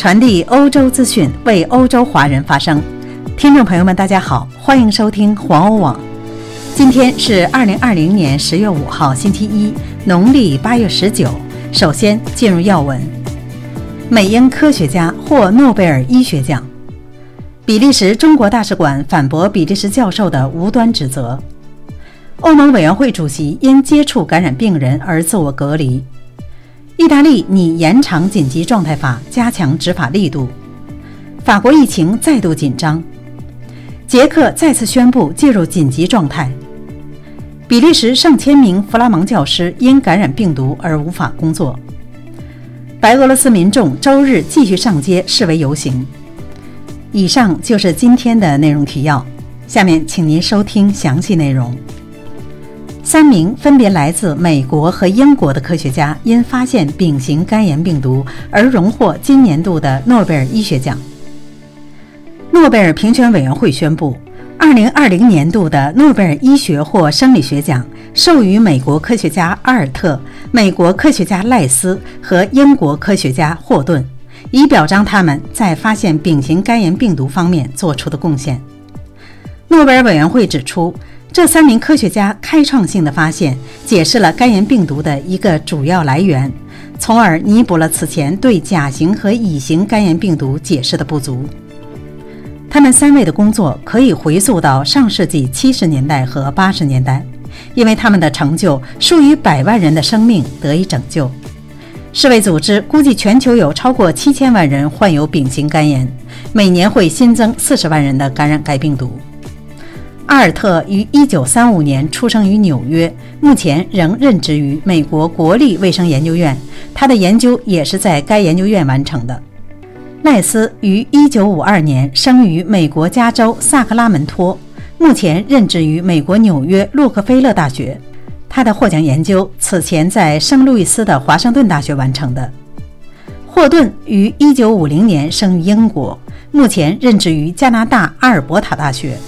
传递欧洲资讯，为欧洲华人发声。听众朋友们，大家好，欢迎收听环欧网。今天是二零二零年十月五号，星期一，农历八月十九。首先进入要闻：美英科学家获诺贝尔医学奖。比利时中国大使馆反驳比利时教授的无端指责。欧盟委员会主席因接触感染病人而自我隔离。意大利拟延长紧急状态法，加强执法力度。法国疫情再度紧张。捷克再次宣布进入紧急状态。比利时上千名弗拉芒教师因感染病毒而无法工作。白俄罗斯民众周日继续上街示威游行。以上就是今天的内容提要，下面请您收听详细内容。三名分别来自美国和英国的科学家因发现丙型肝炎病毒而荣获今年度的诺贝尔医学奖。诺贝尔评选委员会宣布，2020年度的诺贝尔医学或生理学奖授予美国科学家阿尔特、美国科学家赖斯和英国科学家霍顿，以表彰他们在发现丙型肝炎病毒方面做出的贡献。诺贝尔委员会指出。这三名科学家开创性的发现，解释了肝炎病毒的一个主要来源，从而弥补了此前对甲型和乙型肝炎病毒解释的不足。他们三位的工作可以回溯到上世纪七十年代和八十年代，因为他们的成就，数以百万人的生命得以拯救。世卫组织估计，全球有超过七千万人患有丙型肝炎，每年会新增四十万人的感染该病毒。阿尔特于1935年出生于纽约，目前仍任职于美国国立卫生研究院，他的研究也是在该研究院完成的。赖斯于1952年生于美国加州萨克拉门托，目前任职于美国纽约洛克菲勒大学，他的获奖研究此前在圣路易斯的华盛顿大学完成的。霍顿于1950年生于英国，目前任职于加拿大阿尔伯塔大学。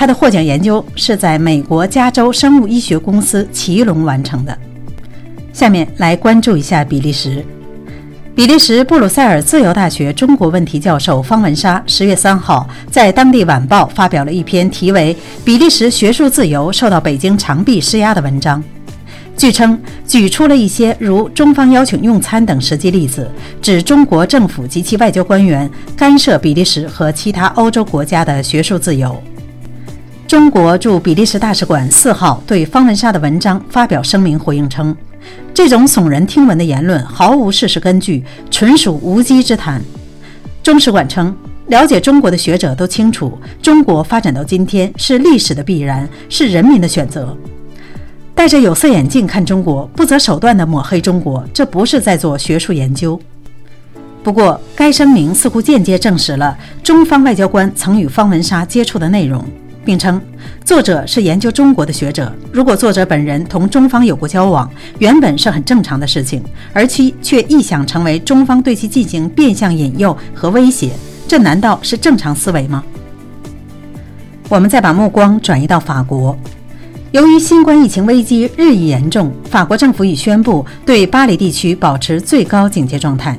他的获奖研究是在美国加州生物医学公司奇隆完成的。下面来关注一下比利时。比利时布鲁塞尔自由大学中国问题教授方文莎十月三号在当地晚报发表了一篇题为《比利时学术自由受到北京长臂施压》的文章。据称，举出了一些如中方邀请用餐等实际例子，指中国政府及其外交官员干涉比利时和其他欧洲国家的学术自由。中国驻比利时大使馆四号对方文莎的文章发表声明回应称，这种耸人听闻的言论毫无事实根据，纯属无稽之谈。中使馆称，了解中国的学者都清楚，中国发展到今天是历史的必然，是人民的选择。戴着有色眼镜看中国，不择手段地抹黑中国，这不是在做学术研究。不过，该声明似乎间接证实了中方外交官曾与方文莎接触的内容。并称，作者是研究中国的学者。如果作者本人同中方有过交往，原本是很正常的事情，而其却臆想成为中方对其进行变相引诱和威胁，这难道是正常思维吗？我们再把目光转移到法国，由于新冠疫情危机日益严重，法国政府已宣布对巴黎地区保持最高警戒状态。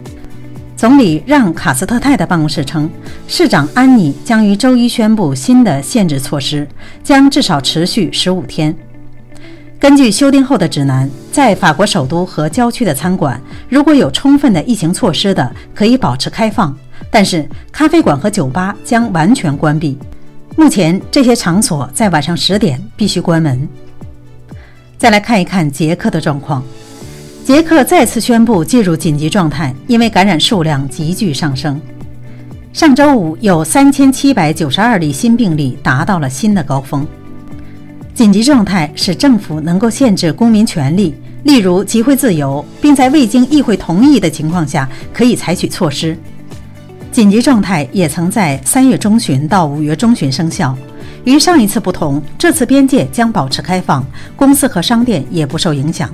总理让·卡斯特泰的办公室称，市长安妮将于周一宣布新的限制措施，将至少持续十五天。根据修订后的指南，在法国首都和郊区的餐馆，如果有充分的疫情措施的，可以保持开放；但是咖啡馆和酒吧将完全关闭。目前，这些场所在晚上十点必须关门。再来看一看捷克的状况。捷克再次宣布进入紧急状态，因为感染数量急剧上升。上周五有三千七百九十二例新病例，达到了新的高峰。紧急状态使政府能够限制公民权利，例如集会自由，并在未经议会同意的情况下可以采取措施。紧急状态也曾在三月中旬到五月中旬生效。与上一次不同，这次边界将保持开放，公司和商店也不受影响。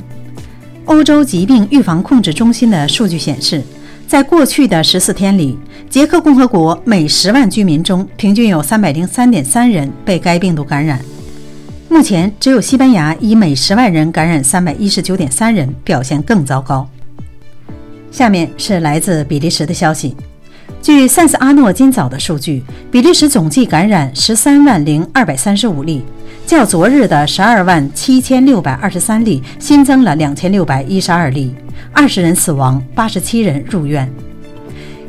欧洲疾病预防控制中心的数据显示，在过去的十四天里，捷克共和国每十万居民中平均有三百零三点三人被该病毒感染。目前，只有西班牙以每十万人感染三百一十九点三人表现更糟糕。下面是来自比利时的消息：据塞斯阿诺今早的数据，比利时总计感染十三万零二百三十五例，较昨日的十二万七千六百二十三例新增了两千六百一十二例，二十人死亡，八十七人入院。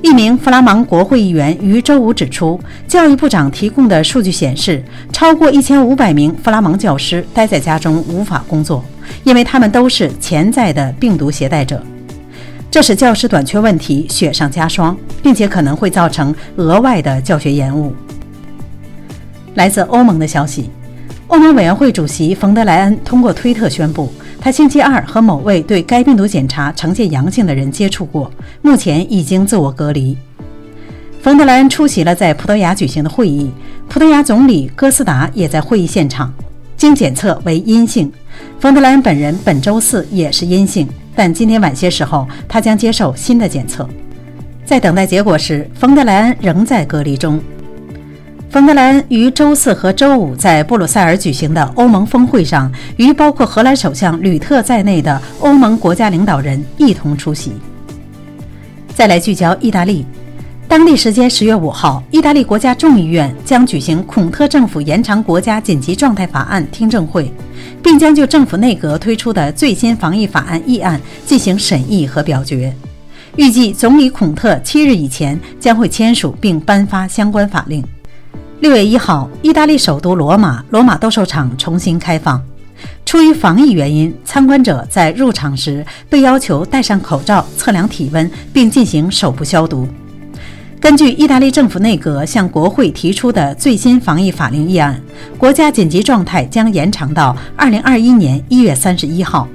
一名弗拉芒国会议员于周五指出，教育部长提供的数据显示，超过一千五百名弗拉芒教师待在家中无法工作，因为他们都是潜在的病毒携带者。这使教师短缺问题雪上加霜，并且可能会造成额外的教学延误。来自欧盟的消息，欧盟委员会主席冯德莱恩通过推特宣布。他星期二和某位对该病毒检查呈现阳性的人接触过，目前已经自我隔离。冯德莱恩出席了在葡萄牙举行的会议，葡萄牙总理戈斯达也在会议现场，经检测为阴性。冯德莱恩本人本周四也是阴性，但今天晚些时候他将接受新的检测。在等待结果时，冯德莱恩仍在隔离中。冯德莱恩于周四和周五在布鲁塞尔举行的欧盟峰会上，与包括荷兰首相吕特在内的欧盟国家领导人一同出席。再来聚焦意大利，当地时间十月五号，意大利国家众议院将举行孔特政府延长国家紧急状态法案听证会，并将就政府内阁推出的最新防疫法案议案进行审议和表决。预计总理孔特七日以前将会签署并颁发相关法令。六月一号，意大利首都罗马罗马斗兽场重新开放。出于防疫原因，参观者在入场时被要求戴上口罩、测量体温，并进行手部消毒。根据意大利政府内阁向国会提出的最新防疫法令议案，国家紧急状态将延长到二零二一年一月三十一号。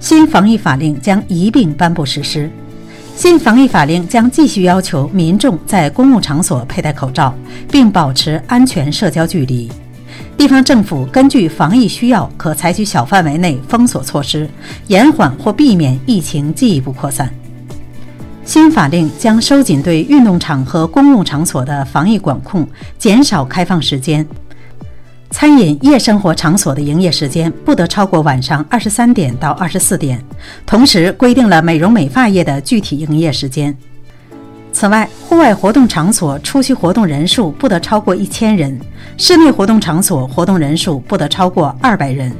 新防疫法令将一并颁布实施。新防疫法令将继续要求民众在公共场所佩戴口罩，并保持安全社交距离。地方政府根据防疫需要，可采取小范围内封锁措施，延缓或避免疫情进一步扩散。新法令将收紧对运动场和公共场所的防疫管控，减少开放时间。餐饮夜生活场所的营业时间不得超过晚上二十三点到二十四点，同时规定了美容美发业的具体营业时间。此外，户外活动场所出席活动人数不得超过一千人，室内活动场所活动人数不得超过二百人。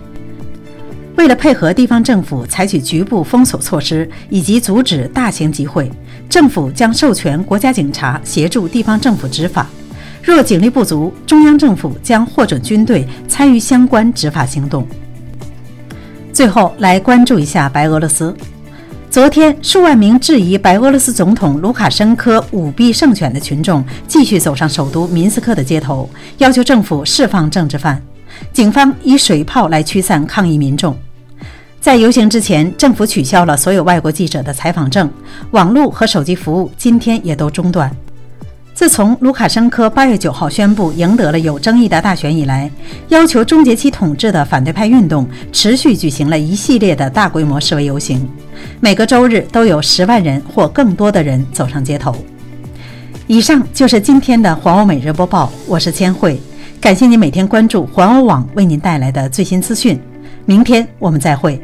为了配合地方政府采取局部封锁措施以及阻止大型集会，政府将授权国家警察协助地方政府执法。若警力不足，中央政府将获准军队参与相关执法行动。最后来关注一下白俄罗斯。昨天，数万名质疑白俄罗斯总统卢卡申科舞弊胜选的群众继续走上首都明斯克的街头，要求政府释放政治犯。警方以水炮来驱散抗议民众。在游行之前，政府取消了所有外国记者的采访证，网络和手机服务今天也都中断。自从卢卡申科八月九号宣布赢得了有争议的大选以来，要求终结其统治的反对派运动持续举行了一系列的大规模示威游行，每个周日都有十万人或更多的人走上街头。以上就是今天的环欧每日播报，我是千惠，感谢您每天关注环欧网为您带来的最新资讯，明天我们再会。